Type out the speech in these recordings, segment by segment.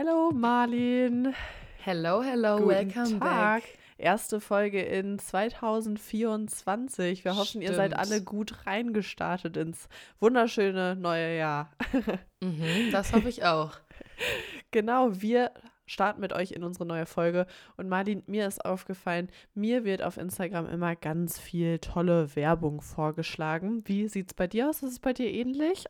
Hello Marlin. Hello, hello, Guten welcome Tag. back. Erste Folge in 2024. Wir hoffen, ihr seid Stimmt. alle gut reingestartet ins wunderschöne neue Jahr. Mhm, das hoffe ich auch. Genau, wir starten mit euch in unsere neue Folge. Und Marlin, mir ist aufgefallen, mir wird auf Instagram immer ganz viel tolle Werbung vorgeschlagen. Wie sieht's bei dir aus? Ist es bei dir ähnlich?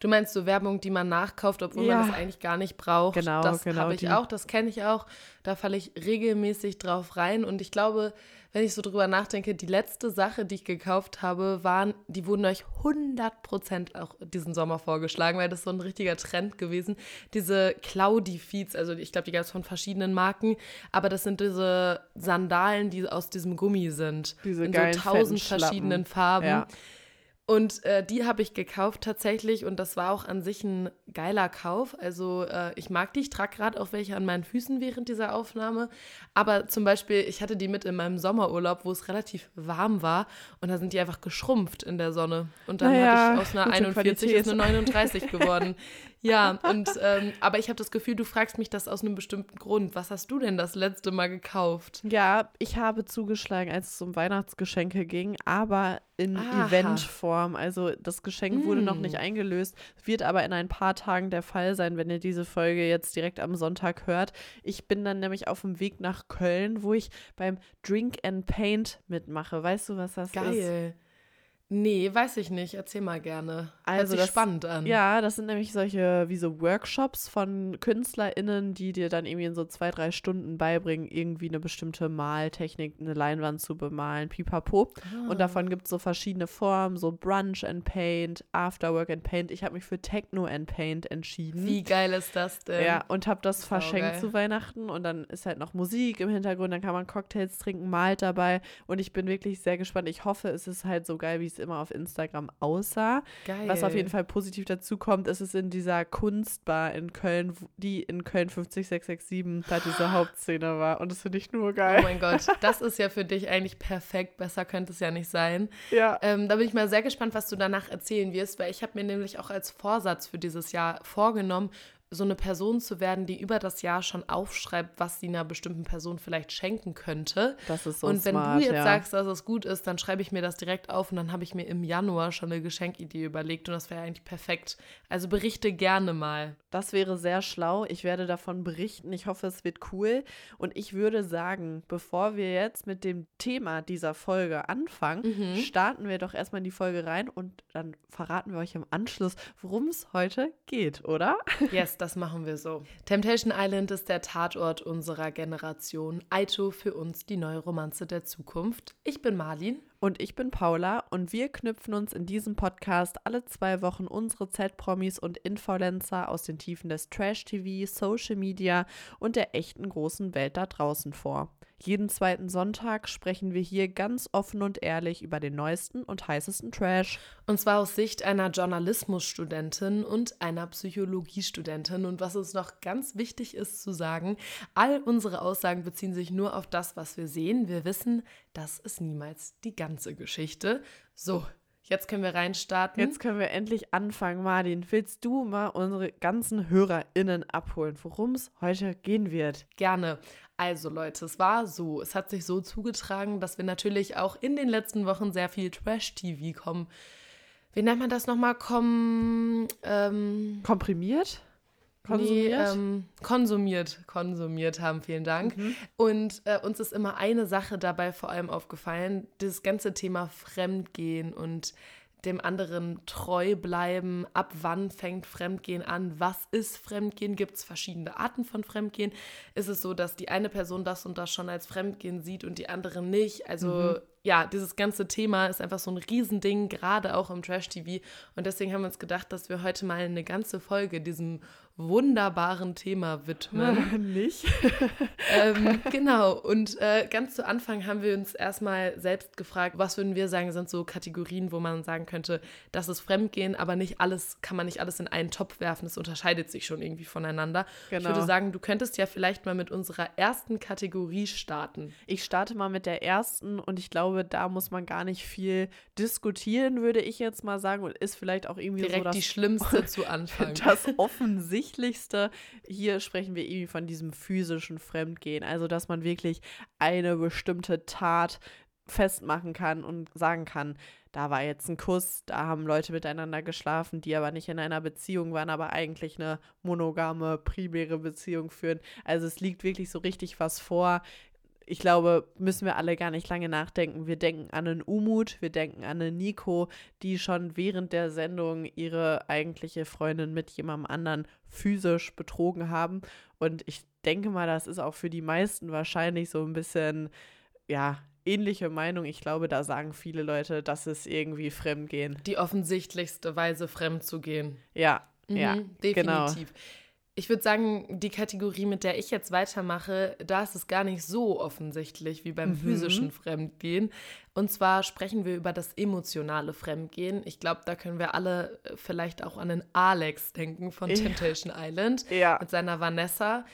Du meinst so Werbung, die man nachkauft, obwohl Ja. man das eigentlich gar nicht braucht. Genau, das genau, habe ich die. auch, das kenne ich auch. Da falle ich regelmäßig drauf rein. Und ich glaube, wenn ich so drüber nachdenke, die letzte Sache, die ich gekauft habe, waren, die wurden euch 100% auch diesen Sommer vorgeschlagen, weil das so ein richtiger Trend gewesen. Diese Cloudy-Feeds, also ich glaube, die gab es von verschiedenen Marken, aber das sind diese Sandalen, die aus diesem Gummi sind. Diese in so tausend verschiedenen. Farben. Ja. Und äh, die habe ich gekauft tatsächlich und das war auch an sich ein geiler Kauf. Also äh, ich mag die, ich trage gerade auch welche an meinen Füßen während dieser Aufnahme. Aber zum Beispiel, ich hatte die mit in meinem Sommerurlaub, wo es relativ warm war und da sind die einfach geschrumpft in der Sonne. Und dann Naja, hatte ich aus einer gute 41 Qualität. ist eine 39 geworden. ja, und ähm, aber ich habe das Gefühl, du fragst mich das aus einem bestimmten Grund. Was hast du denn das letzte Mal gekauft? Ja, ich habe zugeschlagen, als es um Weihnachtsgeschenke ging, aber in Aha. Eventform. Also das Geschenk wurde noch Mm. nicht eingelöst, wird aber in ein paar Tagen der Fall sein, wenn ihr diese Folge jetzt direkt am Sonntag hört. Ich bin dann nämlich auf dem Weg nach Köln, wo ich beim Drink and Paint mitmache. Weißt du, was das ist? Geil. Nee, weiß ich nicht. Erzähl mal gerne. Also das- spannend an. Ja, das sind nämlich solche wie so Workshops von KünstlerInnen, die dir dann irgendwie in so zwei, drei Stunden beibringen, irgendwie eine bestimmte Maltechnik, eine Leinwand zu bemalen, pipapo. Ah. Und davon gibt es so verschiedene Formen, so Brunch and Paint, Afterwork and Paint. Ich habe mich für Techno and Paint entschieden. Wie geil ist das denn? Ja, und habe das verschenkt Saugeil. zu Weihnachten und dann ist halt noch Musik im Hintergrund, dann kann man Cocktails trinken, malt dabei und ich bin wirklich sehr gespannt. Ich hoffe, es ist halt so geil, wie es immer auf Instagram aussah. Geil. Was auf jeden Fall positiv dazu kommt, ist es in dieser Kunstbar in Köln, die in Köln 50667 da diese Hauptszene war und das finde ich nur Oh geil. mein Gott, das ist ja für dich eigentlich perfekt. Besser könnte es ja nicht sein. Ja. Ähm, da bin ich mal sehr gespannt, was du danach erzählen wirst, weil ich habe mir nämlich auch als Vorsatz für dieses Jahr vorgenommen, so eine Person zu werden, die über das Jahr schon aufschreibt, was sie einer bestimmten Person vielleicht schenken könnte. Das ist so und wenn smart, du jetzt ja. sagst, dass es gut ist, dann schreibe ich mir das direkt auf und dann habe ich mir im Januar schon eine Geschenkidee überlegt und das wäre eigentlich perfekt. Also berichte gerne mal. Das wäre sehr schlau. Ich werde davon berichten. Ich hoffe, es wird cool. Und ich würde sagen, bevor wir jetzt mit dem Thema dieser Folge anfangen, Mhm. starten wir doch erstmal in die Folge rein und dann verraten wir euch im Anschluss, worum es heute geht, oder? Yes, das machen wir so. Temptation Island ist der Tatort unserer Generation. Aito für uns die neue Romanze der Zukunft. Ich bin Marlin. Und ich bin Paula und wir knüpfen uns in diesem Podcast alle zwei Wochen unsere Z-Promis und Influencer aus den Tiefen des Trash-TV, Social Media und der echten großen Welt da draußen vor. Jeden zweiten Sonntag sprechen wir hier ganz offen und ehrlich über den neuesten und heißesten Trash. Und zwar aus Sicht einer Journalismusstudentin und einer Psychologiestudentin. Und was uns noch ganz wichtig ist zu sagen, all unsere Aussagen beziehen sich nur auf das, was wir sehen. Wir wissen, das ist niemals die ganze Geschichte. So, jetzt können wir reinstarten. Jetzt können wir endlich anfangen. Martin, willst du mal unsere ganzen HörerInnen abholen, worum es heute gehen wird? Gerne. Also Leute, es war so, es hat sich so zugetragen, dass wir natürlich auch in den letzten Wochen sehr viel Trash-TV kommen. Wie nennt man das nochmal? Kom, ähm, Komprimiert? Nee, Konsumiert? ähm, konsumiert, konsumiert haben, vielen Dank. Mhm. Und äh, uns ist immer eine Sache dabei vor allem aufgefallen, das ganze Thema Fremdgehen und dem anderen treu bleiben. Ab wann fängt Fremdgehen an? Was ist Fremdgehen? Gibt es verschiedene Arten von Fremdgehen? Ist es so, dass die eine Person das und das schon als Fremdgehen sieht und die andere nicht? Also ja, dieses ganze Thema ist einfach so ein Riesending, gerade auch im Trash-TV. Und deswegen haben wir uns gedacht, dass wir heute mal eine ganze Folge diesem wunderbaren Thema widmen. Nicht? ähm, genau, und äh, ganz zu Anfang haben wir uns erstmal selbst gefragt, was würden wir sagen, sind so Kategorien, wo man sagen könnte, das ist Fremdgehen, aber nicht alles, kann man nicht alles in einen Topf werfen, es unterscheidet sich schon irgendwie voneinander. Ich Genau. würde sagen, du könntest ja vielleicht mal mit unserer ersten Kategorie starten. Ich starte mal mit der ersten und ich glaube, da muss man gar nicht viel diskutieren, würde ich jetzt mal sagen. Und ist vielleicht auch irgendwie Direkt so das, die schlimmste zu Anfang. das Offensichtlichste. Hier sprechen wir irgendwie von diesem physischen Fremdgehen. Also, dass man wirklich eine bestimmte Tat festmachen kann und sagen kann, da war jetzt ein Kuss, da haben Leute miteinander geschlafen, die aber nicht in einer Beziehung waren, aber eigentlich eine monogame, primäre Beziehung führen. Also es liegt wirklich so richtig was vor. Ich glaube, müssen wir alle gar nicht lange nachdenken. Wir denken an einen Umut, wir denken an eine Nico, die schon während der Sendung ihre eigentliche Freundin mit jemandem anderen physisch betrogen haben. Und ich denke mal, das ist auch für die meisten wahrscheinlich so ein bisschen, ja, ähnliche Meinung. Ich glaube, da sagen viele Leute, dass es irgendwie Fremdgehen. Die offensichtlichste Weise, fremd zu gehen. Ja, Mhm, ja, definitiv. genau. Ich würde sagen, die Kategorie, mit der ich jetzt weitermache, da ist es gar nicht so offensichtlich wie beim Mhm. physischen Fremdgehen. Und zwar sprechen wir über das emotionale Fremdgehen. Ich glaube, da können wir alle äh, vielleicht auch an den Alex denken von Ja. Temptation Island Ja. mit seiner Vanessa.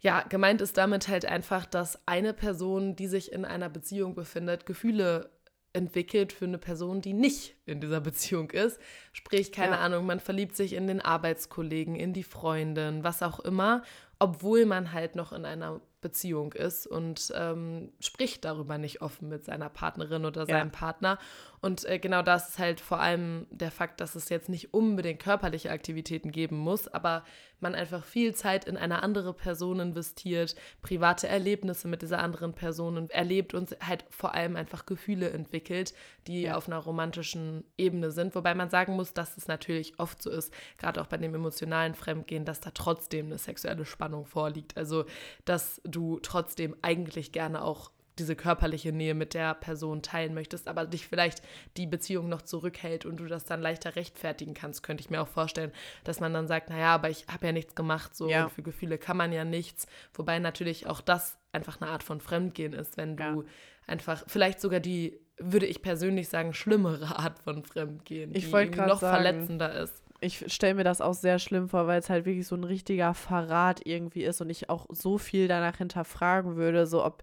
Ja, gemeint ist damit halt einfach, dass eine Person, die sich in einer Beziehung befindet, Gefühle entwickelt für eine Person, die nicht in dieser Beziehung ist. Sprich, keine Ja. Ahnung, man verliebt sich in den Arbeitskollegen, in die Freundin, was auch immer, obwohl man halt noch in einer Beziehung ist und ähm, spricht darüber nicht offen mit seiner Partnerin oder Ja. seinem Partner. Und äh, genau das ist halt vor allem der Fakt, dass es jetzt nicht unbedingt körperliche Aktivitäten geben muss, aber man einfach viel Zeit in eine andere Person investiert, private Erlebnisse mit dieser anderen Person erlebt und halt vor allem einfach Gefühle entwickelt, die Ja. auf einer romantischen Ebene sind. Wobei man sagen muss, dass es natürlich oft so ist, gerade auch bei dem emotionalen Fremdgehen, dass da trotzdem eine sexuelle Spannung vorliegt. Also, dass du trotzdem eigentlich gerne auch diese körperliche Nähe mit der Person teilen möchtest, aber dich vielleicht die Beziehung noch zurückhält und du das dann leichter rechtfertigen kannst, könnte ich mir auch vorstellen, dass man dann sagt, naja, aber ich habe ja nichts gemacht, so Ja. für Gefühle kann man ja nichts. Wobei natürlich auch das einfach eine Art von Fremdgehen ist, wenn du Ja. einfach vielleicht sogar die, würde ich persönlich sagen, schlimmere Art von Fremdgehen, Ich die noch sagen, verletzender ist. Ich stelle mir das auch sehr schlimm vor, weil es halt wirklich so ein richtiger Verrat irgendwie ist und ich auch so viel danach hinterfragen würde, so ob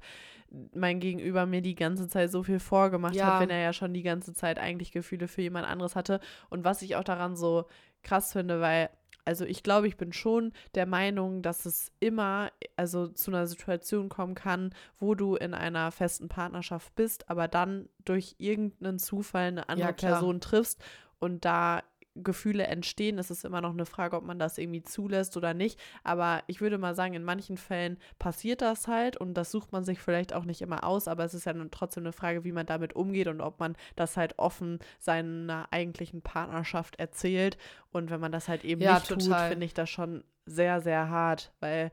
mein Gegenüber mir die ganze Zeit so viel vorgemacht Ja. hat, wenn er ja schon die ganze Zeit eigentlich Gefühle für jemand anderes hatte. Und was ich auch daran so krass finde, weil, also ich glaube, ich bin schon der Meinung, dass es immer, also zu einer Situation kommen kann, wo du in einer festen Partnerschaft bist, aber dann durch irgendeinen Zufall eine andere klar. Person triffst und da Gefühle entstehen. Es ist immer noch eine Frage, ob man das irgendwie zulässt oder nicht. Aber ich würde mal sagen, in manchen Fällen passiert das halt und das sucht man sich vielleicht auch nicht immer aus, aber es ist ja trotzdem eine Frage, wie man damit umgeht und ob man das halt offen seiner eigentlichen Partnerschaft erzählt. Und wenn man das halt eben Ja, nicht tut, total. finde ich das schon sehr, sehr hart, weil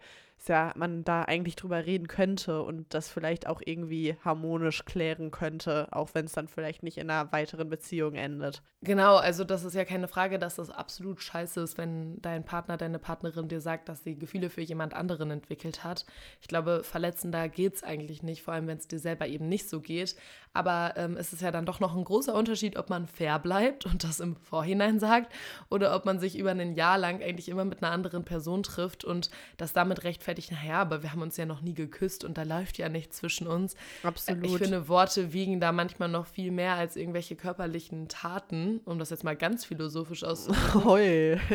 ja man da eigentlich drüber reden könnte und das vielleicht auch irgendwie harmonisch klären könnte, auch wenn es dann vielleicht nicht in einer weiteren Beziehung endet. Genau, also das ist ja keine Frage, dass das absolut scheiße ist, wenn dein Partner, deine Partnerin dir sagt, dass sie Gefühle für jemand anderen entwickelt hat. Ich glaube, verletzender geht es eigentlich nicht, vor allem wenn es dir selber eben nicht so geht. Aber ähm, es ist ja dann doch noch ein großer Unterschied, ob man fair bleibt und das im Vorhinein sagt oder ob man sich über ein Jahr lang eigentlich immer mit einer anderen Person trifft und das damit rechtfertigt, naja, aber wir haben uns ja noch nie geküsst und da läuft ja nichts zwischen uns. Absolut. Ich finde, Worte wiegen da manchmal noch viel mehr als irgendwelche körperlichen Taten, um das jetzt mal ganz philosophisch auszudrücken.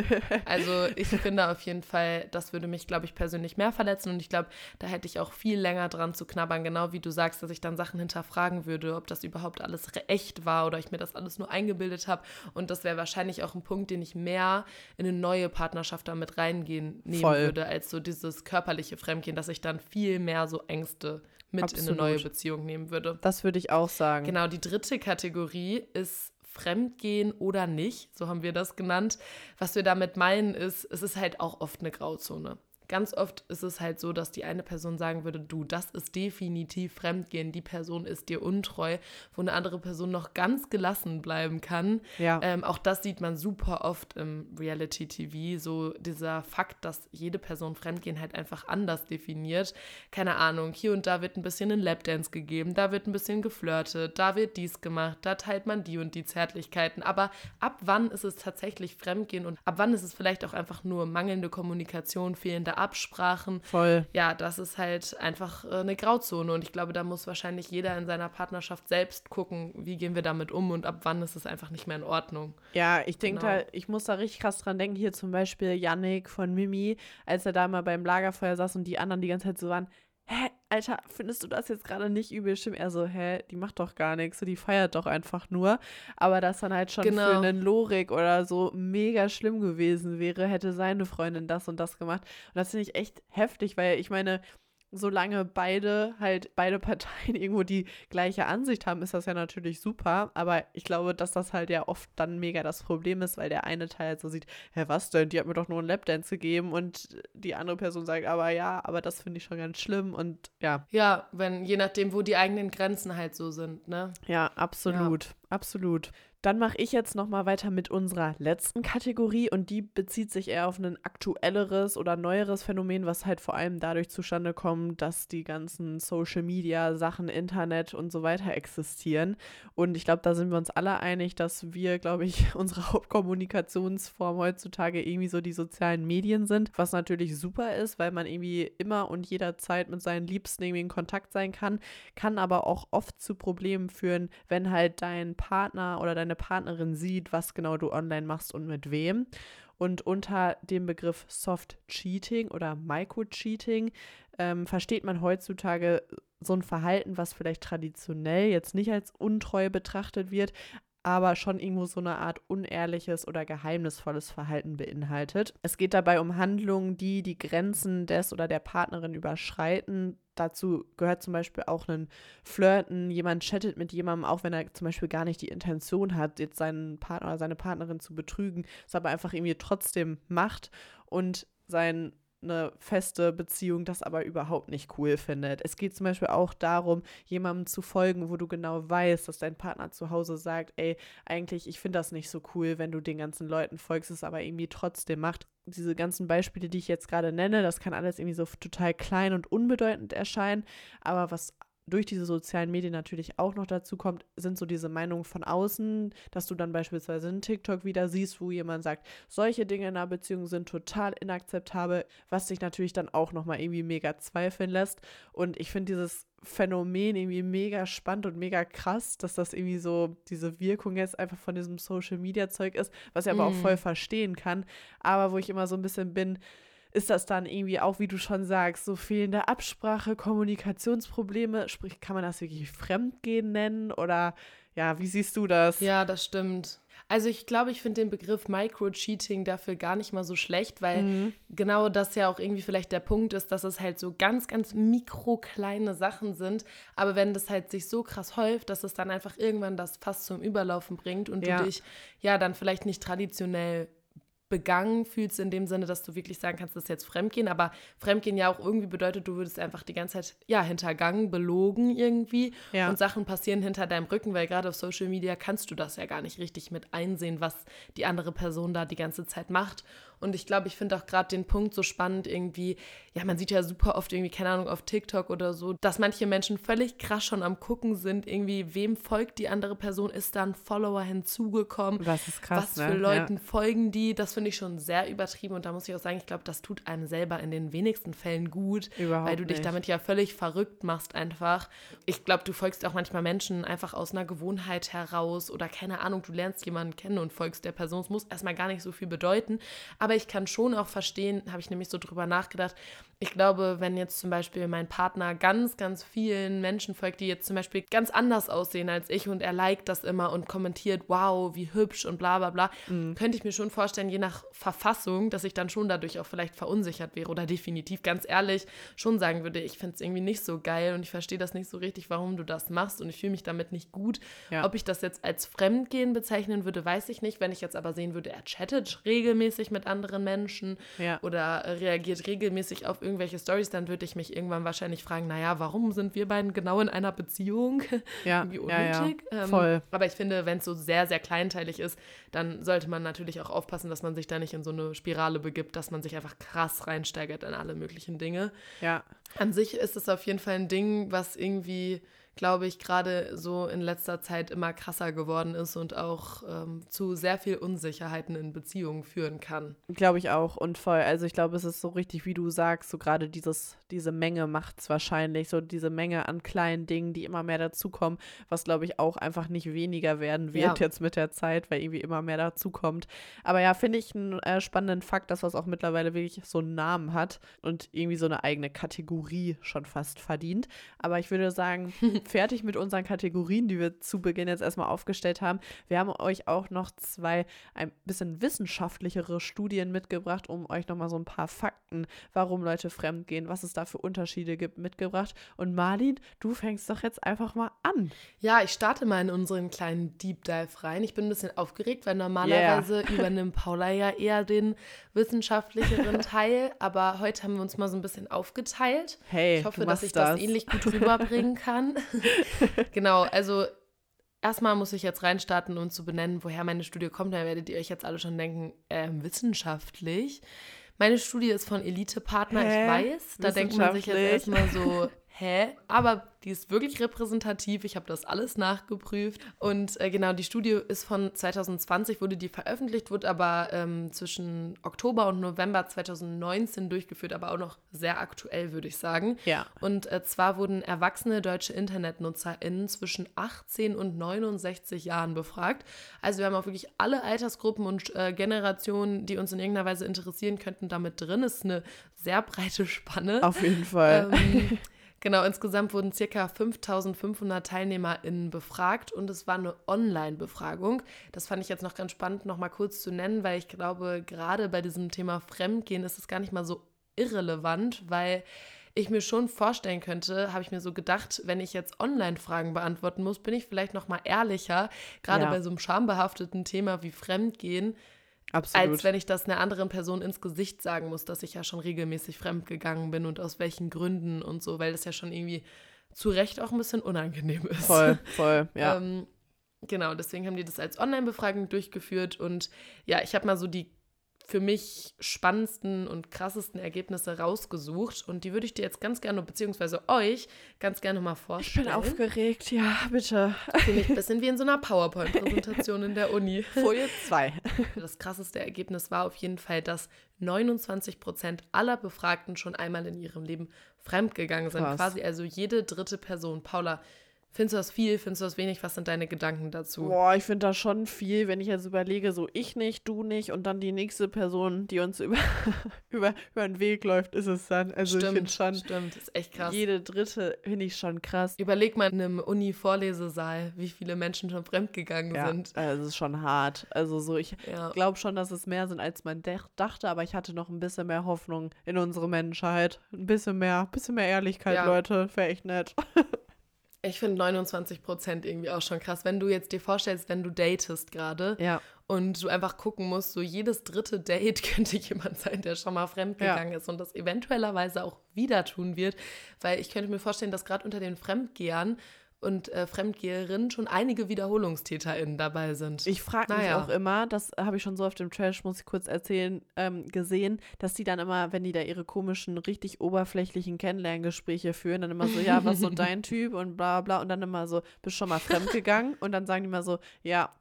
Also ich finde auf jeden Fall, das würde mich, glaube ich, persönlich mehr verletzen und ich glaube, da hätte ich auch viel länger dran zu knabbern, genau wie du sagst, dass ich dann Sachen hinterfragen würde, ob das überhaupt alles echt war oder ich mir das alles nur eingebildet habe und das wäre wahrscheinlich auch ein Punkt, den ich mehr in eine neue Partnerschaft damit reingehen nehmen Voll. würde, als so dieses körperliche Fremdgehen, dass ich dann viel mehr so Ängste mit in Absolut. eine neue Beziehung nehmen würde. Das würde ich auch sagen. Genau, die dritte Kategorie ist Fremdgehen oder nicht, so haben wir das genannt. Was wir damit meinen ist, es ist halt auch oft eine Grauzone. Ganz oft ist es halt so, dass die eine Person sagen würde, du, das ist definitiv Fremdgehen, die Person ist dir untreu, wo eine andere Person noch ganz gelassen bleiben kann. Ja. Ähm, auch das sieht man super oft im Reality-TV, so dieser Fakt, dass jede Person Fremdgehen halt einfach anders definiert. Keine Ahnung, hier und da wird ein bisschen ein Lapdance gegeben, da wird ein bisschen geflirtet, da wird dies gemacht, da teilt man die und die Zärtlichkeiten. Aber ab wann ist es tatsächlich Fremdgehen und ab wann ist es vielleicht auch einfach nur mangelnde Kommunikation, fehlende Absprachen. Voll. Ja, das ist halt einfach äh, eine Grauzone und ich glaube, da muss wahrscheinlich jeder in seiner Partnerschaft selbst gucken, wie gehen wir damit um und ab wann ist es einfach nicht mehr in Ordnung. Ja, ich denke Genau. da, ich muss da richtig krass dran denken. Hier zum Beispiel Yannick von Mimi, als er da mal beim Lagerfeuer saß und die anderen die ganze Zeit so waren, hä, Alter, findest du das jetzt gerade nicht übel schlimm? Er so, hä, die macht doch gar nichts, so, die feiert doch einfach nur. Aber das dann halt schon für Genau. einen Lorik oder so mega schlimm gewesen wäre, hätte seine Freundin das und das gemacht. Und das finde ich echt heftig, weil ich meine, solange beide halt beide Parteien irgendwo die gleiche Ansicht haben, ist das ja natürlich super. Aber ich glaube, dass das halt ja oft dann mega das Problem ist, weil der eine Teil halt so sieht, hä, was denn? Die hat mir doch nur einen Lapdance gegeben und die andere Person sagt, aber ja, aber das finde ich schon ganz schlimm und ja, Ja, wenn, je nachdem, wo die eigenen Grenzen halt so sind, ne? ja, absolut, absolut. Dann mache ich jetzt noch mal weiter mit unserer letzten Kategorie und die bezieht sich eher auf ein aktuelleres oder neueres Phänomen, was halt vor allem dadurch zustande kommt, dass die ganzen Social Media Sachen, Internet und so weiter existieren. Und ich glaube, da sind wir uns alle einig, dass wir, glaube ich, unsere Hauptkommunikationsform heutzutage irgendwie so die sozialen Medien sind, was natürlich super ist, weil man irgendwie immer und jederzeit mit seinen Liebsten irgendwie in Kontakt sein kann, kann aber auch oft zu Problemen führen, wenn halt dein Partner oder deine Partnerin sieht, was genau du online machst und mit wem. Und unter dem Begriff Soft Cheating oder Micro-Cheating ähm, versteht man heutzutage so ein Verhalten, was vielleicht traditionell jetzt nicht als untreu betrachtet wird, aber schon irgendwo so eine Art unehrliches oder geheimnisvolles Verhalten beinhaltet. Es geht dabei um Handlungen, die die Grenzen des oder der Partnerin überschreiten. Dazu gehört zum Beispiel auch ein Flirten. Jemand chattet mit jemandem, auch wenn er zum Beispiel gar nicht die Intention hat, jetzt seinen Partner oder seine Partnerin zu betrügen, es aber einfach irgendwie trotzdem macht und sein eine feste Beziehung das aber überhaupt nicht cool findet. Es geht zum Beispiel auch darum, jemandem zu folgen, wo du genau weißt, dass dein Partner zu Hause sagt, ey, eigentlich, ich finde das nicht so cool, wenn du den ganzen Leuten folgst, es aber irgendwie trotzdem macht. Diese ganzen Beispiele, die ich jetzt gerade nenne, das kann alles irgendwie so total klein und unbedeutend erscheinen, aber was durch diese sozialen Medien natürlich auch noch dazu kommt, sind so diese Meinungen von außen, dass du dann beispielsweise einen TikTok wieder siehst, wo jemand sagt, solche Dinge in einer Beziehung sind total inakzeptabel, was dich natürlich dann auch nochmal irgendwie mega zweifeln lässt. Und ich finde dieses Phänomen irgendwie mega spannend und mega krass, dass das irgendwie so diese Wirkung jetzt einfach von diesem Social Media Zeug ist, was ich aber auch Mhm. voll verstehen kann, aber wo ich immer so ein bisschen bin, ist das dann irgendwie auch, wie du schon sagst, so fehlende Absprache, Kommunikationsprobleme, sprich, kann man das wirklich Fremdgehen nennen oder ja, wie siehst du das? Ja, das stimmt. Also ich glaube, ich finde den Begriff Micro-Cheating dafür gar nicht mal so schlecht, weil Mhm. genau das ja auch irgendwie vielleicht der Punkt ist, dass es halt so ganz, ganz mikrokleine Sachen sind. Aber wenn das halt sich so krass häuft, dass es dann einfach irgendwann das fast zum Überlaufen bringt und Ja. du dich ja dann vielleicht nicht traditionell begangen fühlst, in dem Sinne, dass du wirklich sagen kannst, das ist jetzt Fremdgehen, aber Fremdgehen ja auch irgendwie bedeutet, du würdest einfach die ganze Zeit, ja, hintergangen, belogen irgendwie Ja. und Sachen passieren hinter deinem Rücken, weil gerade auf Social Media kannst du das ja gar nicht richtig mit einsehen, was die andere Person da die ganze Zeit macht. Und ich glaube, ich finde auch gerade den Punkt so spannend irgendwie, ja, man sieht ja super oft irgendwie, keine Ahnung, auf TikTok oder so, dass manche Menschen völlig krass schon am Gucken sind, irgendwie, wem folgt die andere Person, ist da ein Follower hinzugekommen, Das ist krass, was für ne? Leuten folgen die, das finde ich schon sehr übertrieben und da muss ich auch sagen, ich glaube, das tut einem selber in den wenigsten Fällen gut, Überhaupt weil du dich nicht. damit ja völlig verrückt machst einfach. Ich glaube, du folgst auch manchmal Menschen einfach aus einer Gewohnheit heraus oder keine Ahnung, du lernst jemanden kennen und folgst der Person. Es muss erstmal gar nicht so viel bedeuten, aber ich kann schon auch verstehen, habe ich nämlich so drüber nachgedacht, ich glaube, wenn jetzt zum Beispiel mein Partner ganz, ganz vielen Menschen folgt, die jetzt zum Beispiel ganz anders aussehen als ich und er liked das immer und kommentiert, wow, wie hübsch und bla bla bla, Mhm. könnte ich mir schon vorstellen, je nach Verfassung, dass ich dann schon dadurch auch vielleicht verunsichert wäre oder definitiv ganz ehrlich schon sagen würde, ich finde es irgendwie nicht so geil und ich verstehe das nicht so richtig, warum du das machst und ich fühle mich damit nicht gut. Ja. Ob ich das jetzt als Fremdgehen bezeichnen würde, weiß ich nicht. Wenn ich jetzt aber sehen würde, er chattet regelmäßig mit anderen Menschen Ja. oder reagiert regelmäßig auf irgendwelche Stories, dann würde ich mich irgendwann wahrscheinlich fragen, naja, warum sind wir beiden genau in einer Beziehung? Ja, Irgendwie ja, ja. unnötig. Ähm, Voll. Aber ich finde, wenn es so sehr, sehr kleinteilig ist, dann sollte man natürlich auch aufpassen, dass man sich da nicht in so eine Spirale begibt, dass man sich einfach krass reinsteigert in alle möglichen Dinge. Ja. An sich ist es auf jeden Fall ein Ding, was irgendwie glaube ich, gerade so in letzter Zeit immer krasser geworden ist und auch ähm, zu sehr viel Unsicherheiten in Beziehungen führen kann. Glaube ich auch und voll. Also ich glaube, es ist so richtig, wie du sagst, so gerade dieses, diese Menge macht es wahrscheinlich, so diese Menge an kleinen Dingen, die immer mehr dazukommen, was glaube ich auch einfach nicht weniger werden wird ja. jetzt mit der Zeit, weil irgendwie immer mehr dazukommt. Aber ja, finde ich einen äh, spannenden Fakt, dass was auch mittlerweile wirklich so einen Namen hat und irgendwie so eine eigene Kategorie schon fast verdient. Aber ich würde sagen, fertig mit unseren Kategorien, die wir zu Beginn jetzt erstmal aufgestellt haben. Wir haben euch auch noch zwei ein bisschen wissenschaftlichere Studien mitgebracht, um euch nochmal so ein paar Fakten, warum Leute fremdgehen, was es da für Unterschiede gibt, mitgebracht. Und Marlin, du fängst doch jetzt einfach mal an. Ja, ich starte mal in unseren kleinen Deep Dive rein. Ich bin ein bisschen aufgeregt, weil normalerweise yeah. übernimmt Paula ja eher den wissenschaftlicheren Teil, aber heute haben wir uns mal so ein bisschen aufgeteilt. Hey, ich hoffe, dass ich das. das ähnlich gut rüberbringen kann. genau, also erstmal muss ich jetzt reinstarten und zu benennen, woher meine Studie kommt. Da werdet ihr euch jetzt alle schon denken, äh, wissenschaftlich. Meine Studie ist von Elite Partner, ich weiß. Da denkt man sich jetzt erstmal so, hä? Aber die ist wirklich repräsentativ. Ich habe das alles nachgeprüft. Und äh, genau, die Studie ist von 2020, wurde die veröffentlicht, wurde aber ähm, zwischen Oktober und November 2019 durchgeführt, aber auch noch sehr aktuell, würde ich sagen. Ja. Und äh, zwar wurden erwachsene deutsche InternetnutzerInnen zwischen 18 und 69 Jahren befragt. Also wir haben auch wirklich alle Altersgruppen und äh, Generationen, die uns in irgendeiner Weise interessieren könnten, damit drin. Ist eine sehr breite Spanne. Auf jeden Fall. Ähm, Genau, insgesamt wurden ca. 5500 TeilnehmerInnen befragt und es war eine Online-Befragung. Das fand ich jetzt noch ganz spannend, noch mal kurz zu nennen, weil ich glaube, gerade bei diesem Thema Fremdgehen ist es gar nicht mal so irrelevant, weil ich mir schon vorstellen könnte, habe ich mir so gedacht, wenn ich jetzt Online-Fragen beantworten muss, bin ich vielleicht noch mal ehrlicher, gerade ja. bei so einem schambehafteten Thema wie Fremdgehen Absolut. Als wenn ich das einer anderen Person ins Gesicht sagen muss, dass ich ja schon regelmäßig fremdgegangen bin und aus welchen Gründen und so, weil das ja schon irgendwie zu Recht auch ein bisschen unangenehm ist. Voll, voll, ja. ähm, genau, deswegen haben die das als Online-Befragung durchgeführt und ja, ich habe mal so die für mich spannendsten und krassesten Ergebnisse rausgesucht und die würde ich dir jetzt ganz gerne, beziehungsweise euch, ganz gerne mal vorstellen. Ich bin aufgeregt, ja, bitte. Finde ich ein bisschen wie in so einer PowerPoint-Präsentation in der Uni. Folie 2. Das krasseste Ergebnis war auf jeden Fall, dass 29 Prozent aller Befragten schon einmal in ihrem Leben fremdgegangen sind. Krass. Quasi also jede dritte Person. Paula, Findest du das viel? Findest du das wenig? Was sind deine Gedanken dazu? Boah, ich finde das schon viel, wenn ich jetzt überlege, so ich nicht, du nicht und dann die nächste Person, die uns über, über, über den Weg läuft, ist es dann. Also stimmt, ich finde schon. Stimmt, ist echt krass. Jede dritte finde ich schon krass. Überleg mal in einem Uni-Vorlesesaal, wie viele Menschen schon fremdgegangen ja, sind. Also es ist schon hart. Also so, ich ja. glaube schon, dass es mehr sind, als man dachte, aber ich hatte noch ein bisschen mehr Hoffnung in unsere Menschheit. Ein bisschen mehr, ein bisschen mehr Ehrlichkeit, ja. Leute. Wäre echt nett. Ich finde 29 Prozent irgendwie auch schon krass. Wenn du jetzt dir vorstellst, wenn du datest gerade ja. und du einfach gucken musst, so jedes dritte Date könnte jemand sein, der schon mal fremdgegangen ja. ist und das eventuellerweise auch wieder tun wird. Weil ich könnte mir vorstellen, dass gerade unter den Fremdgehern und äh, Fremdgeherinnen schon einige WiederholungstäterInnen dabei sind. Ich frage mich naja. auch immer, das habe ich schon so auf dem Trash, muss ich kurz erzählen, ähm, gesehen, dass die dann immer, wenn die da ihre komischen, richtig oberflächlichen Kennenlerngespräche führen, dann immer so, ja, was so dein Typ und bla bla und dann immer so, bist schon mal fremdgegangen und dann sagen die immer so, ja,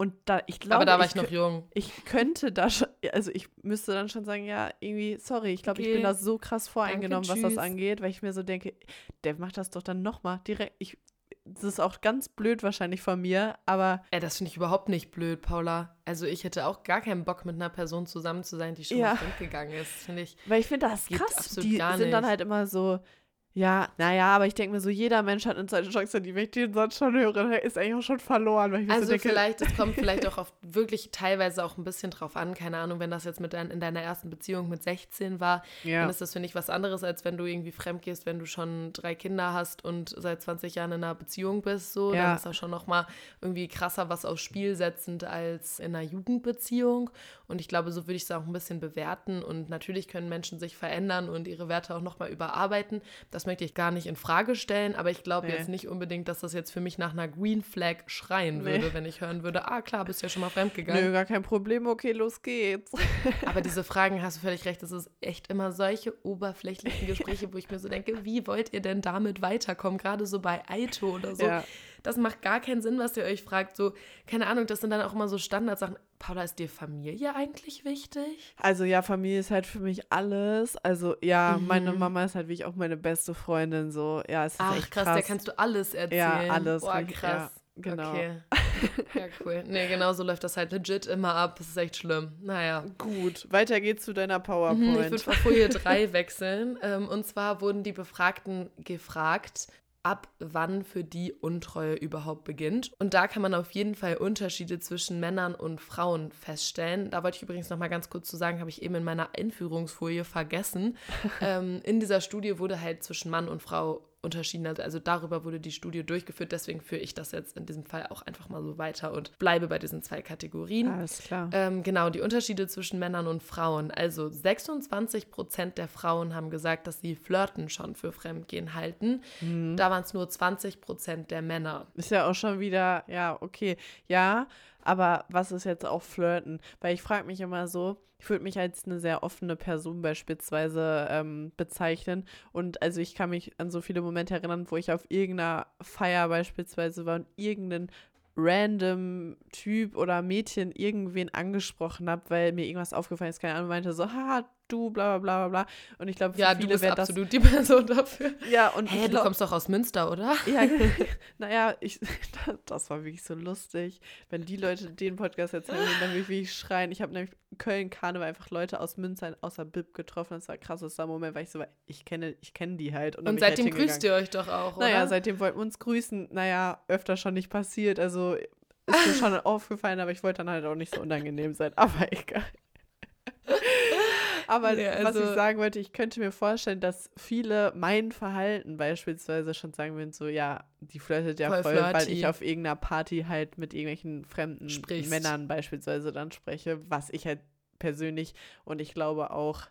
und da, ich glaube. Aber da war ich, ich noch jung. Ich könnte da schon, also ich müsste dann schon sagen, ja, irgendwie, sorry, ich glaube, okay. ich bin da so krass voreingenommen, Danke, was das angeht, weil ich mir so denke, der macht das doch dann nochmal direkt. Ich, das ist auch ganz blöd wahrscheinlich von mir, aber. Ey, das finde ich überhaupt nicht blöd, Paula. Also ich hätte auch gar keinen Bock, mit einer Person zusammen zu sein, die schon ja. mal gegangen ist, finde ich. Weil ich finde das krass. Die sind dann halt immer so, ja, naja, aber ich denke mir so, jeder Mensch hat eine zweite Chance, die wenn ich den sonst schon höre, ist eigentlich auch schon verloren. Weil ich also so denke, vielleicht, es kommt vielleicht auch auf wirklich teilweise auch ein bisschen drauf an, keine Ahnung, wenn das jetzt mit dein, in deiner ersten Beziehung mit 16 war, ja. dann ist das, finde ich, was anderes, als wenn du irgendwie fremd gehst, wenn du schon drei Kinder hast und seit 20 Jahren in einer Beziehung bist, so, ja. dann ist das schon nochmal irgendwie krasser was aufs Spiel setzend als in einer Jugendbeziehung und ich glaube, so würde ich es auch ein bisschen bewerten und natürlich können Menschen sich verändern und ihre Werte auch nochmal überarbeiten, das möchte ich gar nicht in Frage stellen, aber ich glaube nee. jetzt nicht unbedingt, dass das jetzt für mich nach einer Green Flag schreien würde, nee. wenn ich hören würde, ah klar, bist ja schon mal fremdgegangen. Nö, gar kein Problem, okay, los geht's. aber diese Fragen, hast du völlig recht, das ist echt immer solche oberflächlichen Gespräche, wo ich mir so denke, wie wollt ihr denn damit weiterkommen? Gerade so bei Aito oder so. Ja das macht gar keinen Sinn, was ihr euch fragt. So, keine Ahnung, das sind dann auch immer so Standardsachen. Paula, ist dir Familie eigentlich wichtig? Also ja, Familie ist halt für mich alles. Also ja, mhm. meine Mama ist halt wie ich auch meine beste Freundin. So, ja, es ist Ach, echt krass. krass. der kannst du alles erzählen. Ja, alles. Boah, krass. Ja, genau. Okay. Ja, cool. Nee, genau so läuft das halt legit immer ab. Das ist echt schlimm. Naja. Gut, weiter geht's zu deiner PowerPoint. Mhm, ich würde auf Folie 3 wechseln. Ähm, und zwar wurden die Befragten gefragt, ab wann für die Untreue überhaupt beginnt. Und da kann man auf jeden Fall Unterschiede zwischen Männern und Frauen feststellen. Da wollte ich übrigens noch mal ganz kurz zu sagen, habe ich eben in meiner Einführungsfolie vergessen. ähm, in dieser Studie wurde halt zwischen Mann und Frau unterschieden. Also darüber wurde die Studie durchgeführt. Deswegen führe ich das jetzt in diesem Fall auch einfach mal so weiter und bleibe bei diesen zwei Kategorien. Alles klar. Ähm, genau, die Unterschiede zwischen Männern und Frauen. Also 26 Prozent der Frauen haben gesagt, dass sie Flirten schon für Fremdgehen halten. Mhm. Da waren es nur 20 Prozent der Männer. Ist ja auch schon wieder, ja, okay. Ja, aber was ist jetzt auch Flirten? Weil ich frage mich immer so, ich würde mich als eine sehr offene Person beispielsweise ähm, bezeichnen. Und also ich kann mich an so viele Momente erinnern, wo ich auf irgendeiner Feier beispielsweise war und irgendeinen random Typ oder Mädchen irgendwen angesprochen habe, weil mir irgendwas aufgefallen ist, keine Ahnung, meinte so, ha, du, bla bla bla bla. Und ich glaube, für ja, viele wäre das. absolut die Person dafür. Ja, und. Hä, glaub, du kommst doch aus Münster, oder? Ja, naja, ich, das war wirklich so lustig. Wenn die Leute den Podcast erzählen, dann würde ich wirklich schreien. Ich habe nämlich Köln Karneval einfach Leute aus Münster außer Bib getroffen. Das war ein krasser Moment, weil ich so, ich kenne, ich kenne die halt. Und, und seitdem halt grüßt ihr euch doch auch, oder? Naja, seitdem wollten wir uns grüßen. Naja, öfter schon nicht passiert. Also ist mir schon aufgefallen, aber ich wollte dann halt auch nicht so unangenehm sein. Aber egal. Aber ja, also, was ich also sagen wollte, ich könnte mir vorstellen, dass viele mein Verhalten beispielsweise schon sagen würden, so, ja, die flirtet ja voll, voll weil ich auf irgendeiner Party halt mit irgendwelchen fremden Sprichst. Männern beispielsweise dann spreche, was ich halt persönlich und ich glaube auch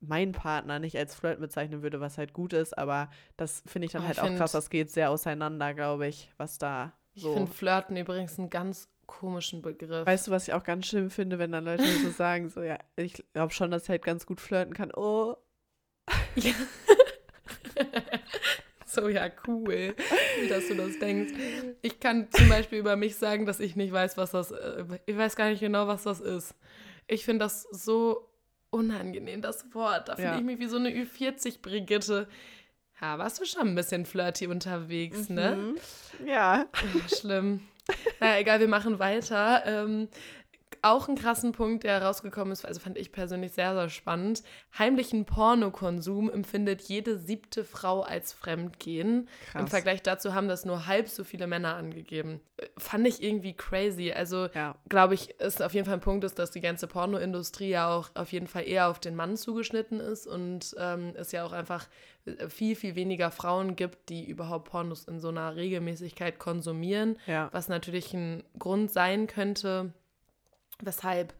mein Partner nicht als Flirt bezeichnen würde, was halt gut ist, aber das finde ich dann oh, halt auch krass, das geht sehr auseinander, glaube ich, was da so. Ich finde Flirten übrigens ein ganz komischen Begriff. Weißt du, was ich auch ganz schlimm finde, wenn dann Leute so sagen, so, ja, ich glaube schon, dass ich halt ganz gut flirten kann. Oh. Ja. so, ja, cool, dass du das denkst. Ich kann zum Beispiel über mich sagen, dass ich nicht weiß, was das äh, Ich weiß gar nicht genau, was das ist. Ich finde das so unangenehm, das Wort. Da fühle ja. ich mich wie so eine Ü40-Brigitte. Ja, warst du schon ein bisschen flirty unterwegs, ne? Mhm. Ja. Schlimm. Naja, egal, wir machen weiter. Ähm, auch einen krassen Punkt, der rausgekommen ist, also fand ich persönlich sehr, sehr spannend. Heimlichen Pornokonsum empfindet jede siebte Frau als Fremdgehen. Krass. Im Vergleich dazu haben das nur halb so viele Männer angegeben. Fand ich irgendwie crazy. Also, ja. glaube ich, ist auf jeden Fall ein Punkt, ist, dass die ganze Pornoindustrie ja auch auf jeden Fall eher auf den Mann zugeschnitten ist und ähm, es ja auch einfach viel, viel weniger Frauen gibt, die überhaupt Pornos in so einer Regelmäßigkeit konsumieren. Ja. Was natürlich ein Grund sein könnte, weshalb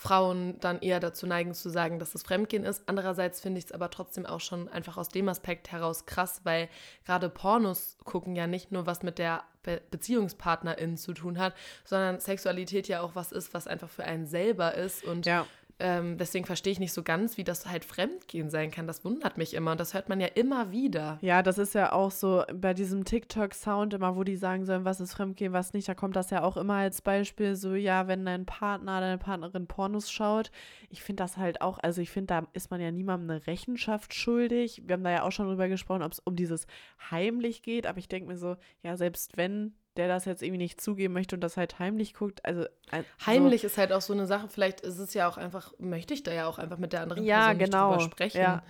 Frauen dann eher dazu neigen zu sagen, dass es Fremdgehen ist. Andererseits finde ich es aber trotzdem auch schon einfach aus dem Aspekt heraus krass, weil gerade Pornos gucken ja nicht nur was mit der Be Beziehungspartnerin zu tun hat, sondern Sexualität ja auch was ist, was einfach für einen selber ist und ja. Ähm, deswegen verstehe ich nicht so ganz, wie das halt Fremdgehen sein kann. Das wundert mich immer und das hört man ja immer wieder. Ja, das ist ja auch so bei diesem TikTok-Sound immer, wo die sagen sollen, was ist Fremdgehen, was nicht. Da kommt das ja auch immer als Beispiel so, ja, wenn dein Partner, deine Partnerin Pornos schaut. Ich finde das halt auch, also ich finde, da ist man ja niemandem eine Rechenschaft schuldig. Wir haben da ja auch schon drüber gesprochen, ob es um dieses heimlich geht, aber ich denke mir so, ja, selbst wenn der das jetzt irgendwie nicht zugeben möchte und das halt heimlich guckt. Also, also heimlich ist halt auch so eine Sache. Vielleicht ist es ja auch einfach, möchte ich da ja auch einfach mit der anderen ja, Person genau. nicht drüber sprechen. Ja.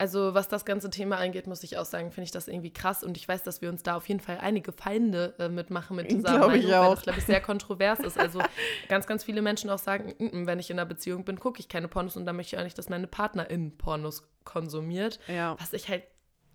Also was das ganze Thema angeht, muss ich auch sagen, finde ich das irgendwie krass und ich weiß, dass wir uns da auf jeden Fall einige Feinde äh, mitmachen mit dieser glaube Meinung, ich auch. weil das, glaube ich, sehr kontrovers ist. Also ganz, ganz viele Menschen auch sagen, N -n, wenn ich in einer Beziehung bin, gucke ich keine Pornos und dann möchte ich auch nicht, dass meine Partnerin Pornos konsumiert. Ja. Was ich halt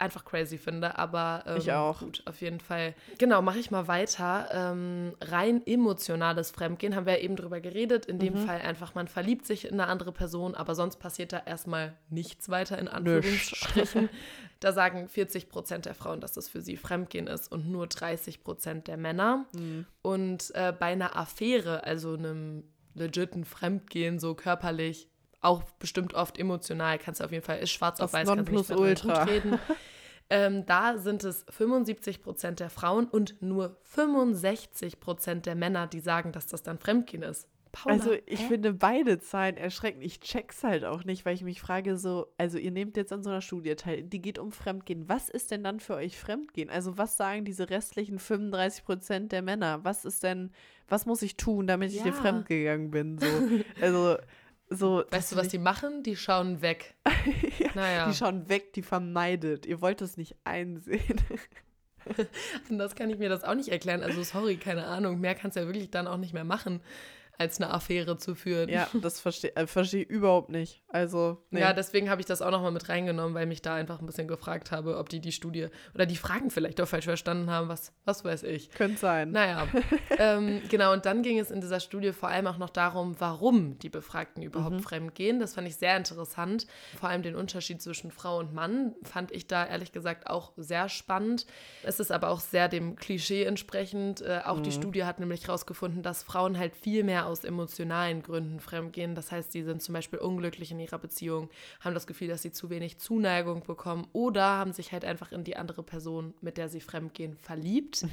einfach crazy finde, aber ähm, Ich auch. gut, auf jeden Fall. Genau, mache ich mal weiter. Ähm, rein emotionales Fremdgehen, haben wir ja eben drüber geredet. In Mhm. dem Fall einfach, man verliebt sich in eine andere Person, aber sonst passiert da erstmal nichts weiter, in Anführungsstrichen. da sagen 40 Prozent der Frauen, dass das für sie Fremdgehen ist und nur 30 Prozent der Männer. Mhm. Und äh, bei einer Affäre, also einem legiten Fremdgehen, so körperlich, auch bestimmt oft emotional, kannst du auf jeden Fall, ist schwarz auf weiß, kannst du nicht gut reden. Ähm, da sind es 75 Prozent der Frauen und nur 65 Prozent der Männer, die sagen, dass das dann Fremdgehen ist. Paula, Also ich hä? finde beide Zahlen erschreckend. Ich check's halt auch nicht, weil ich mich frage so, also ihr nehmt jetzt an so einer Studie teil, die geht um Fremdgehen. Was ist denn dann für euch Fremdgehen? Also was sagen diese restlichen 35 Prozent der Männer? Was ist denn, was muss ich tun, damit ich dir Ja. fremdgegangen bin? So, also so. Weißt du, was die machen? Die schauen weg. ja, Naja, Die schauen weg, die vermeidet. Ihr wollt es nicht einsehen. das kann ich mir das auch nicht erklären. Also sorry, keine Ahnung. Mehr kannst du ja wirklich dann auch nicht mehr machen, als eine Affäre zu führen. ja, das verstehe äh, versteh ich überhaupt nicht. Also, nee. Ja, deswegen habe ich das auch nochmal mit reingenommen, weil mich da einfach ein bisschen gefragt habe, ob die die Studie oder die Fragen vielleicht doch falsch verstanden haben, was, was weiß ich. könnte sein. Naja, ähm, genau, und dann ging es in dieser Studie vor allem auch noch darum, warum die Befragten überhaupt fremd gehen. Das fand ich sehr interessant. Vor allem den Unterschied zwischen Frau und Mann fand ich da ehrlich gesagt auch sehr spannend. Es ist aber auch sehr dem Klischee entsprechend. Äh, auch die Studie hat nämlich herausgefunden, dass Frauen halt viel mehr aus emotionalen Gründen fremdgehen. Das heißt, sie sind zum Beispiel unglücklich in ihrer Beziehung, haben das Gefühl, dass sie zu wenig Zuneigung bekommen oder haben sich halt einfach in die andere Person, mit der sie fremdgehen, verliebt.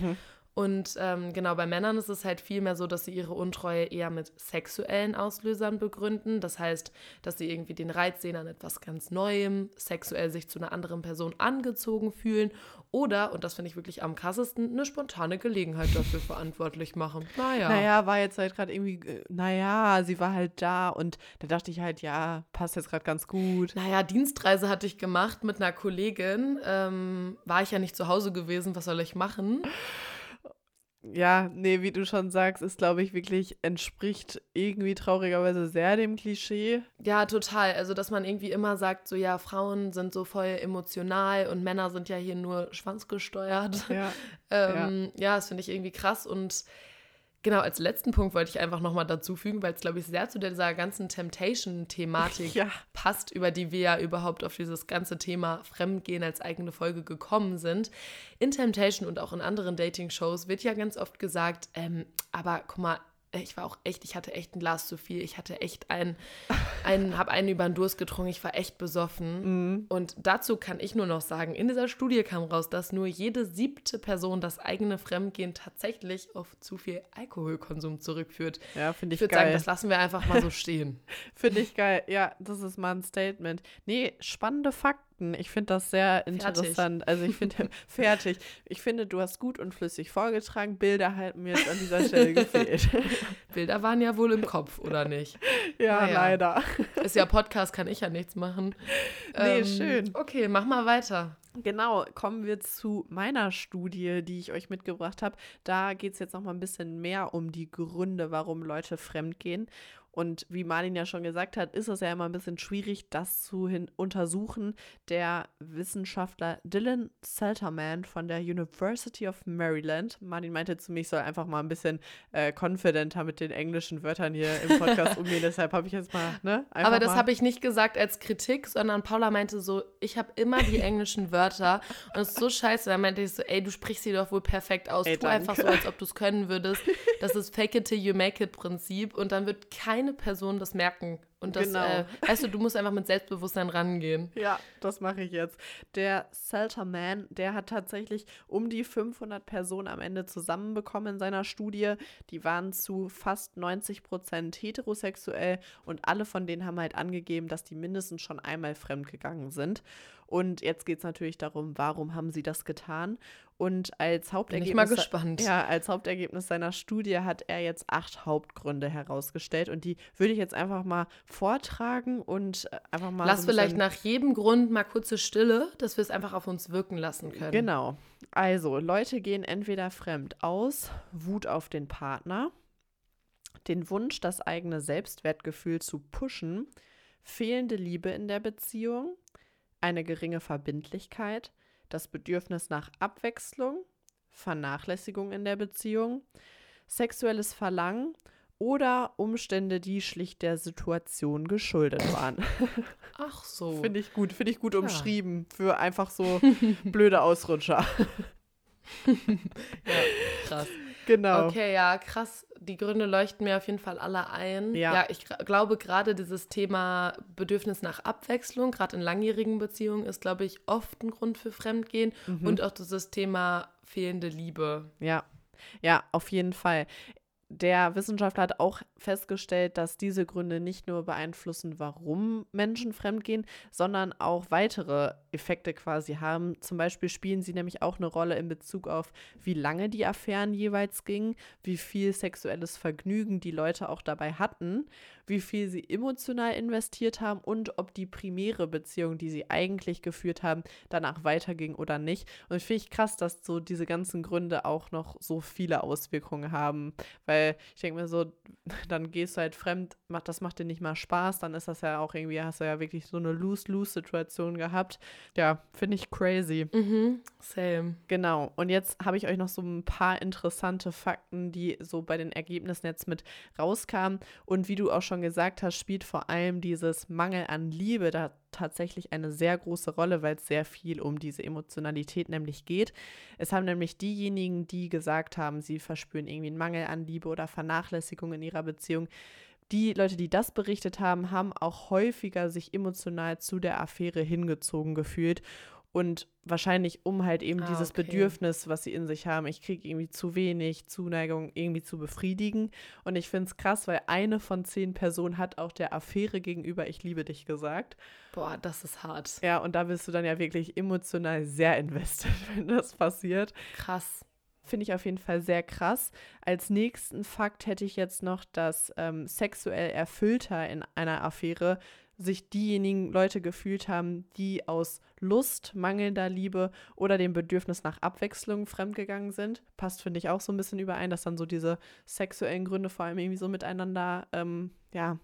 Und ähm, genau, bei Männern ist es halt vielmehr so, dass sie ihre Untreue eher mit sexuellen Auslösern begründen. Das heißt, dass sie irgendwie den Reiz sehen an etwas ganz Neuem, sexuell sich zu einer anderen Person angezogen fühlen oder, und das finde ich wirklich am krassesten, eine spontane Gelegenheit dafür verantwortlich machen. Naja. Naja, war jetzt halt gerade irgendwie, äh, naja, sie war halt da und da dachte ich halt, ja, passt jetzt gerade ganz gut. Naja, Dienstreise hatte ich gemacht mit einer Kollegin. Ähm, war ich ja nicht zu Hause gewesen, was soll ich machen? Ja, nee, wie du schon sagst, ist, glaube ich, wirklich, entspricht irgendwie traurigerweise sehr dem Klischee. Ja, total. Also, dass man irgendwie immer sagt, so ja, Frauen sind so voll emotional und Männer sind ja hier nur schwanzgesteuert. Ja. ähm, ja. das finde ich irgendwie krass. Und genau, als letzten Punkt wollte ich einfach nochmal dazu fügen, weil es, glaube ich, sehr zu dieser ganzen Temptation-Thematik Ja. passt, über die wir ja überhaupt auf dieses ganze Thema Fremdgehen als eigene Folge gekommen sind. In Temptation und auch in anderen Dating-Shows wird ja ganz oft gesagt, ähm, aber guck mal, ich war auch echt, ich hatte echt ein Glas zu viel, ich hatte echt einen, einen habe einen über den Durst getrunken, ich war echt besoffen. Und dazu kann ich nur noch sagen, in dieser Studie kam raus, dass nur jede siebte Person das eigene Fremdgehen tatsächlich auf zu viel Alkoholkonsum zurückführt. Ja, finde Ich ich würde sagen, geil. das lassen wir einfach mal so stehen. Finde ich geil. Ja, das ist mal ein Statement. Nee, spannende Fakten. Ich finde das sehr Fertig. interessant. Also ich finde, fertig. Ich finde, du hast gut und flüssig vorgetragen. Bilder halten mir jetzt an dieser Stelle gefehlt. Bilder waren ja wohl im Kopf, oder nicht? ja, Naja. leider. Ist ja Podcast, kann ich ja nichts machen. Ähm, Nee, schön. Okay, mach mal weiter. Genau, kommen wir zu meiner Studie, die ich euch mitgebracht habe. Da geht es jetzt noch mal ein bisschen mehr um die Gründe, warum Leute fremdgehen. Und wie Martin ja schon gesagt hat, ist es ja immer ein bisschen schwierig, das zu untersuchen. Der Wissenschaftler Dylan Selterman von der University of Maryland, Martin meinte zu mir, ich soll einfach mal ein bisschen äh, confidenter mit den englischen Wörtern hier im Podcast umgehen. Deshalb habe ich jetzt mal, ne? Aber das habe ich nicht gesagt als Kritik, sondern Paula meinte so, ich habe immer die englischen Wörter und es ist so scheiße. Da meinte ich so, ey, du sprichst sie doch wohl perfekt aus. Ey, tu einfach so, danke. als ob du es können würdest. Das ist Fake it till you make it Prinzip und dann wird keine Person das merken. Und das, Genau. äh, weißt du, du musst einfach mit Selbstbewusstsein rangehen. Ja, das mache ich jetzt. Der Selterman, der hat tatsächlich um die 500 Personen am Ende zusammenbekommen in seiner Studie. Die waren zu fast 90 Prozent heterosexuell und alle von denen haben halt angegeben, dass die mindestens schon einmal fremdgegangen sind. Und jetzt geht es natürlich darum, warum haben sie das getan? Und als Bin Hauptergebnis. ich mal gespannt. Ja, als Hauptergebnis seiner Studie hat er jetzt acht Hauptgründe herausgestellt und die würde ich jetzt einfach mal vortragen und äh, einfach mal. Lass so ein vielleicht nach jedem Grund mal kurze Stille, dass wir es einfach auf uns wirken lassen können. Genau. Also, Leute gehen entweder fremd aus, Wut auf den Partner, den Wunsch, das eigene Selbstwertgefühl zu pushen, fehlende Liebe in der Beziehung, eine geringe Verbindlichkeit, das Bedürfnis nach Abwechslung, Vernachlässigung in der Beziehung, sexuelles Verlangen oder Umstände, die schlicht der Situation geschuldet waren. Ach so. Finde ich gut, finde ich gut ja. umschrieben für einfach so blöde Ausrutscher. ja, krass. Genau. Okay, ja, krass. Die Gründe leuchten mir auf jeden Fall alle ein. Ja, ja ich glaube, gerade dieses Thema Bedürfnis nach Abwechslung, gerade in langjährigen Beziehungen, ist, glaube ich, oft ein Grund für Fremdgehen. Mhm. Und auch dieses Thema fehlende Liebe. Ja, ja, auf jeden Fall der Wissenschaftler hat auch festgestellt, dass diese Gründe nicht nur beeinflussen, warum Menschen fremdgehen, sondern auch weitere Effekte quasi haben. Zum Beispiel spielen sie nämlich auch eine Rolle in Bezug auf, wie lange die Affären jeweils gingen, wie viel sexuelles Vergnügen die Leute auch dabei hatten, wie viel sie emotional investiert haben und ob die primäre Beziehung, die sie eigentlich geführt haben, danach weiterging oder nicht. Und ich finde ich krass, dass so diese ganzen Gründe auch noch so viele Auswirkungen haben, weil ich denke mir so, dann gehst du halt fremd, macht, das macht dir nicht mal Spaß, dann ist das ja auch irgendwie, hast du ja wirklich so eine Lose-Lose-Situation gehabt. Ja, finde ich crazy. Mhm, same. Genau. Und jetzt habe ich euch noch so ein paar interessante Fakten, die so bei den Ergebnissen jetzt mit rauskamen. Und wie du auch schon gesagt hast, spielt vor allem dieses Mangel an Liebe da tatsächlich eine sehr große Rolle, weil es sehr viel um diese Emotionalität nämlich geht. Es haben nämlich diejenigen, die gesagt haben, sie verspüren irgendwie einen Mangel an Liebe oder Vernachlässigung in ihrer Beziehung, die Leute, die das berichtet haben, haben auch häufiger sich emotional zu der Affäre hingezogen gefühlt und wahrscheinlich um halt eben ah, dieses okay. Bedürfnis, was sie in sich haben, ich kriege irgendwie zu wenig Zuneigung irgendwie zu befriedigen. Und ich finde es krass, weil eine von zehn Personen hat auch der Affäre gegenüber Ich liebe dich gesagt. Boah, das ist hart. Ja, und da bist du dann ja wirklich emotional sehr invested, wenn das passiert. Krass. Finde ich auf jeden Fall sehr krass. Als nächsten Fakt hätte ich jetzt noch, dass ähm, sexuell erfüllter in einer Affäre sich diejenigen Leute gefühlt haben, die aus Lust, mangelnder Liebe oder dem Bedürfnis nach Abwechslung fremdgegangen sind. Passt, finde ich, auch so ein bisschen überein, dass dann so diese sexuellen Gründe vor allem irgendwie so miteinander, ähm, ja,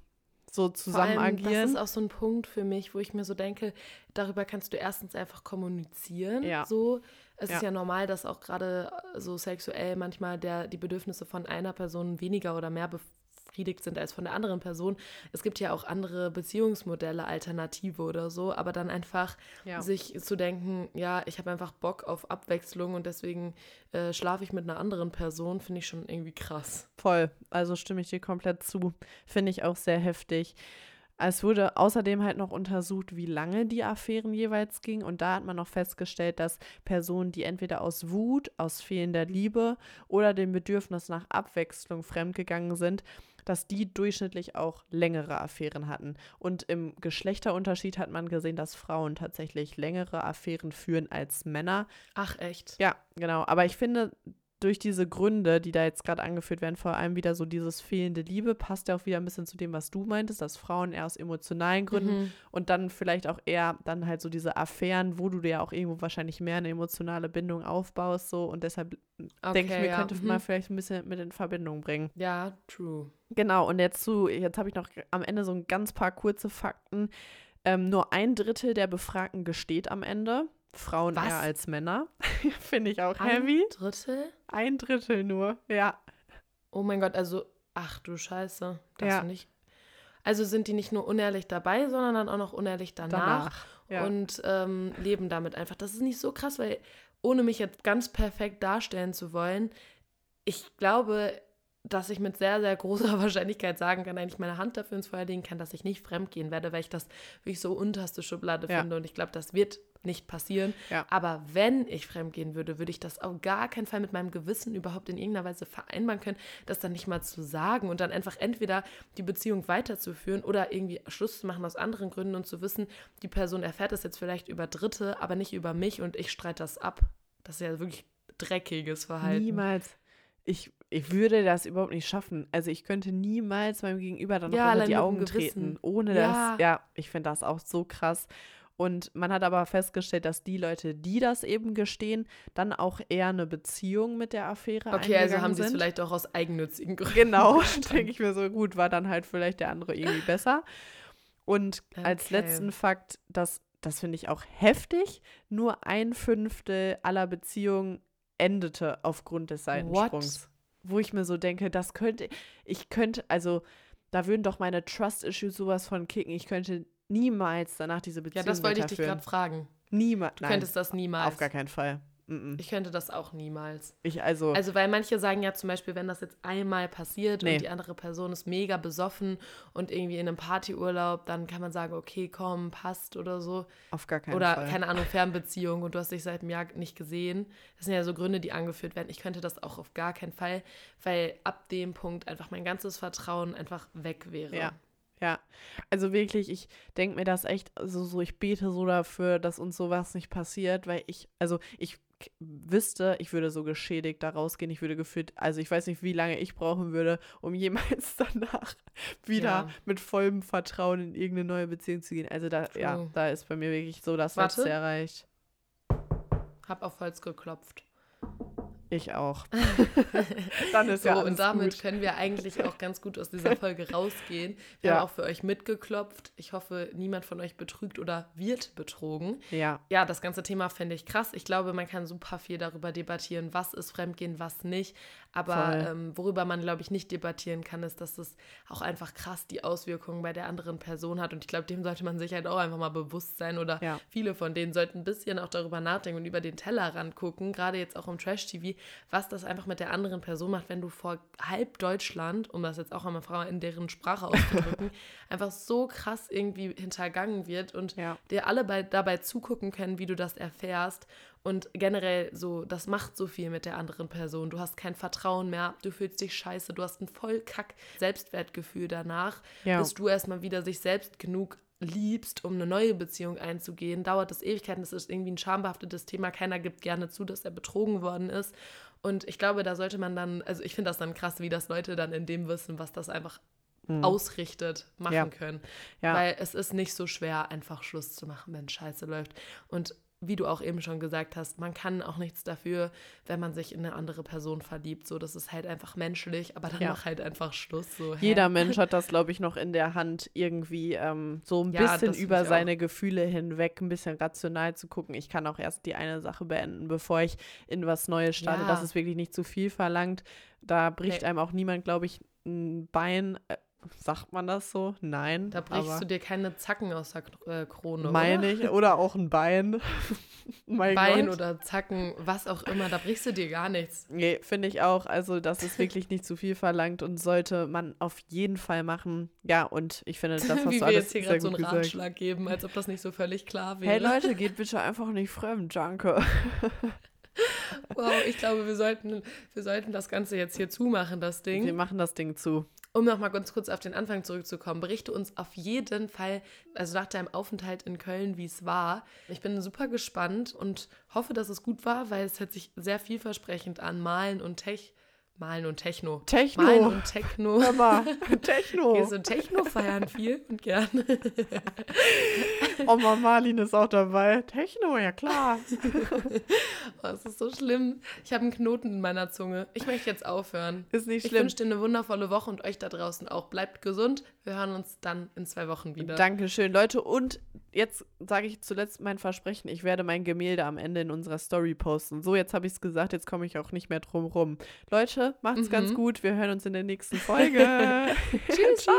so zusammen vor allem, agieren. Das ist auch so ein Punkt für mich, wo ich mir so denke, darüber kannst du erstens einfach kommunizieren. Ja. So. Es ja. ist ja normal, dass auch gerade so sexuell manchmal der, die Bedürfnisse von einer Person weniger oder mehr befriedigt sind als von der anderen Person. Es gibt ja auch andere Beziehungsmodelle, Alternative oder so, aber dann einfach ja. sich zu denken, ja, ich habe einfach Bock auf Abwechslung und deswegen äh, schlafe ich mit einer anderen Person, finde ich schon irgendwie krass. Voll, also stimme ich dir komplett zu. Finde ich auch sehr heftig. Es wurde außerdem halt noch untersucht, wie lange die Affären jeweils gingen. Und da hat man noch festgestellt, dass Personen, die entweder aus Wut, aus fehlender Liebe oder dem Bedürfnis nach Abwechslung fremdgegangen sind, dass die durchschnittlich auch längere Affären hatten. Und im Geschlechterunterschied hat man gesehen, dass Frauen tatsächlich längere Affären führen als Männer. Ach echt? Ja, genau. Aber ich finde, durch diese Gründe, die da jetzt gerade angeführt werden, vor allem wieder so dieses fehlende Liebe, passt ja auch wieder ein bisschen zu dem, was du meintest, dass Frauen eher aus emotionalen Gründen mhm. und dann vielleicht auch eher dann halt so diese Affären, wo du dir ja auch irgendwo wahrscheinlich mehr eine emotionale Bindung aufbaust, so und deshalb okay, denke ich mir, ja. könnte mhm. man vielleicht ein bisschen mit in Verbindung bringen. Ja, true. Genau, und jetzt zu, jetzt habe ich noch am Ende so ein ganz paar kurze Fakten. Ähm, nur ein Drittel der Befragten gesteht am Ende. Frauen Was? eher als Männer. Finde ich auch ein heavy. Ein Drittel? Ein Drittel nur, ja. Oh mein Gott, also, ach du Scheiße. Das ja. nicht. Also sind die nicht nur unehrlich dabei, sondern dann auch noch unehrlich danach, danach ja. und ähm, leben damit einfach. Das ist nicht so krass, weil ohne mich jetzt ganz perfekt darstellen zu wollen, ich glaube, dass ich mit sehr, sehr großer Wahrscheinlichkeit sagen kann, eigentlich meine Hand dafür ins Feuer legen kann, dass ich nicht fremdgehen werde, weil ich das wirklich so unterste Schublade ja. finde. Und ich glaube, das wird nicht passieren. Ja. Aber wenn ich fremdgehen würde, würde ich das auf gar keinen Fall mit meinem Gewissen überhaupt in irgendeiner Weise vereinbaren können, das dann nicht mal zu sagen und dann einfach entweder die Beziehung weiterzuführen oder irgendwie Schluss zu machen aus anderen Gründen und zu wissen, die Person erfährt das jetzt vielleicht über Dritte, aber nicht über mich und ich streite das ab. Das ist ja wirklich dreckiges Verhalten. Niemals. Ich, ich würde das überhaupt nicht schaffen. Also ich könnte niemals meinem Gegenüber dann noch ja, unter die Augen treten, ohne ja. das. Ja, ich finde das auch so krass. Und man hat aber festgestellt, dass die Leute, die das eben gestehen, dann auch eher eine Beziehung mit der Affäre Okay, also haben sie es vielleicht auch aus eigennützigen Gründen. Genau, denke ich mir so, gut, war dann halt vielleicht der andere irgendwie besser. Und okay. als letzten Fakt, dass das finde ich auch heftig, nur ein Fünftel aller Beziehungen endete aufgrund des Seitensprungs. What? Wo ich mir so denke, das könnte, ich könnte, also da würden doch meine Trust-Issues sowas von kicken. Ich könnte niemals danach diese Beziehung Ja, das wollte ich dich gerade fragen. Niemals. Du könntest das niemals. Auf gar keinen Fall. Ich könnte das auch niemals. Ich also. Also, weil manche sagen ja zum Beispiel, wenn das jetzt einmal passiert nee. und die andere Person ist mega besoffen und irgendwie in einem Partyurlaub, dann kann man sagen, okay, komm, passt oder so. Auf gar keinen oder, Fall. Oder, keine Ahnung, Fernbeziehung und du hast dich seit einem Jahr nicht gesehen. Das sind ja so Gründe, die angeführt werden. Ich könnte das auch auf gar keinen Fall, weil ab dem Punkt einfach mein ganzes Vertrauen einfach weg wäre. Ja. Ja, also wirklich, ich denke mir das echt, also so, ich bete so dafür, dass uns sowas nicht passiert, weil ich, also ich wüsste, ich würde so geschädigt da rausgehen. Ich würde gefühlt, also ich weiß nicht, wie lange ich brauchen würde, um jemals danach wieder ja. mit vollem Vertrauen in irgendeine neue Beziehung zu gehen. Also da, True. ja, da ist bei mir wirklich so das Warte. Letzte erreicht. Hab auf Holz geklopft. Ich auch. Dann ist so, ja alles Und damit gut. können wir eigentlich auch ganz gut aus dieser Folge rausgehen. Wir ja. haben auch für euch mitgeklopft. Ich hoffe, niemand von euch betrügt oder wird betrogen. Ja. Ja, das ganze Thema fände ich krass. Ich glaube, man kann super viel darüber debattieren, was ist Fremdgehen, was nicht. Aber ähm, worüber man, glaube ich, nicht debattieren kann, ist, dass es auch einfach krass die Auswirkungen bei der anderen Person hat. Und ich glaube, dem sollte man sich halt auch einfach mal bewusst sein. Oder ja. viele von denen sollten ein bisschen auch darüber nachdenken und über den Tellerrand gucken. Gerade jetzt auch im Trash-TV was das einfach mit der anderen Person macht, wenn du vor halb Deutschland, um das jetzt auch einmal in deren Sprache auszudrücken, einfach so krass irgendwie hintergangen wird und ja. dir alle bei, dabei zugucken können, wie du das erfährst. Und generell so, das macht so viel mit der anderen Person. Du hast kein Vertrauen mehr, du fühlst dich scheiße, du hast ein voll kack Selbstwertgefühl danach, ja. bis du erstmal wieder sich selbst genug liebst, um eine neue Beziehung einzugehen, dauert das Ewigkeiten. Das ist irgendwie ein schambehaftetes Thema. Keiner gibt gerne zu, dass er betrogen worden ist. Und ich glaube, da sollte man dann, also ich finde das dann krass, wie das Leute dann in dem Wissen, was das einfach mhm. ausrichtet, machen ja. können. Ja. Weil es ist nicht so schwer, einfach Schluss zu machen, wenn Scheiße läuft. Und wie du auch eben schon gesagt hast, man kann auch nichts dafür, wenn man sich in eine andere Person verliebt. So, das ist halt einfach menschlich, aber dann ja. mach halt einfach Schluss. So, Jeder Mensch hat das, glaube ich, noch in der Hand, irgendwie ähm, so ein ja, bisschen über seine. Gefühle hinweg ein bisschen rational zu gucken. Ich kann auch erst die eine Sache beenden, bevor ich in was Neues starte. Ja. Das ist wirklich nicht zu viel verlangt. Da bricht nee. einem auch niemand, glaube ich, ein Bein. Sagt man das so? Nein. Da brichst du dir keine Zacken aus der äh, Krone. Meine ich. Oder auch ein Bein. Bein Gott. oder Zacken, was auch immer. Da brichst du dir gar nichts. Nee, finde ich auch. Also, das ist wirklich nicht zu viel verlangt und sollte man auf jeden Fall machen. Ja, und ich finde, das hast Wie du wir jetzt hier gerade so einen gesagt. Ratschlag geben, als ob das nicht so völlig klar wäre. Hey Leute, geht bitte einfach nicht fremd. Danke. Wow, ich glaube, wir sollten, wir sollten das Ganze jetzt hier zumachen, das Ding. Wir machen das Ding zu um nochmal ganz kurz auf den Anfang zurückzukommen, berichte uns auf jeden Fall, also nach deinem Aufenthalt in Köln, wie es war. Ich bin super gespannt und hoffe, dass es gut war, weil es hört sich sehr vielversprechend an. Malen und Tech Malen und Techno. Techno. Malen und Techno. Mama, Techno. Gehst du Techno feiern viel und gern. Oma Marlin ist auch dabei. Techno, ja klar. oh, es ist so schlimm. Ich habe einen Knoten in meiner Zunge. Ich möchte jetzt aufhören. Ist nicht schlimm. Ich wünsche dir eine wundervolle Woche und euch da draußen auch. Bleibt gesund. Wir hören uns dann in zwei Wochen wieder. Dankeschön, Leute. Und jetzt sage ich zuletzt mein Versprechen. Ich werde mein Gemälde am Ende in unserer Story posten. So, jetzt habe ich es gesagt. Jetzt komme ich auch nicht mehr drum rum. Leute, macht's mhm. ganz gut. Wir hören uns in der nächsten Folge. Tschüss. Ciao.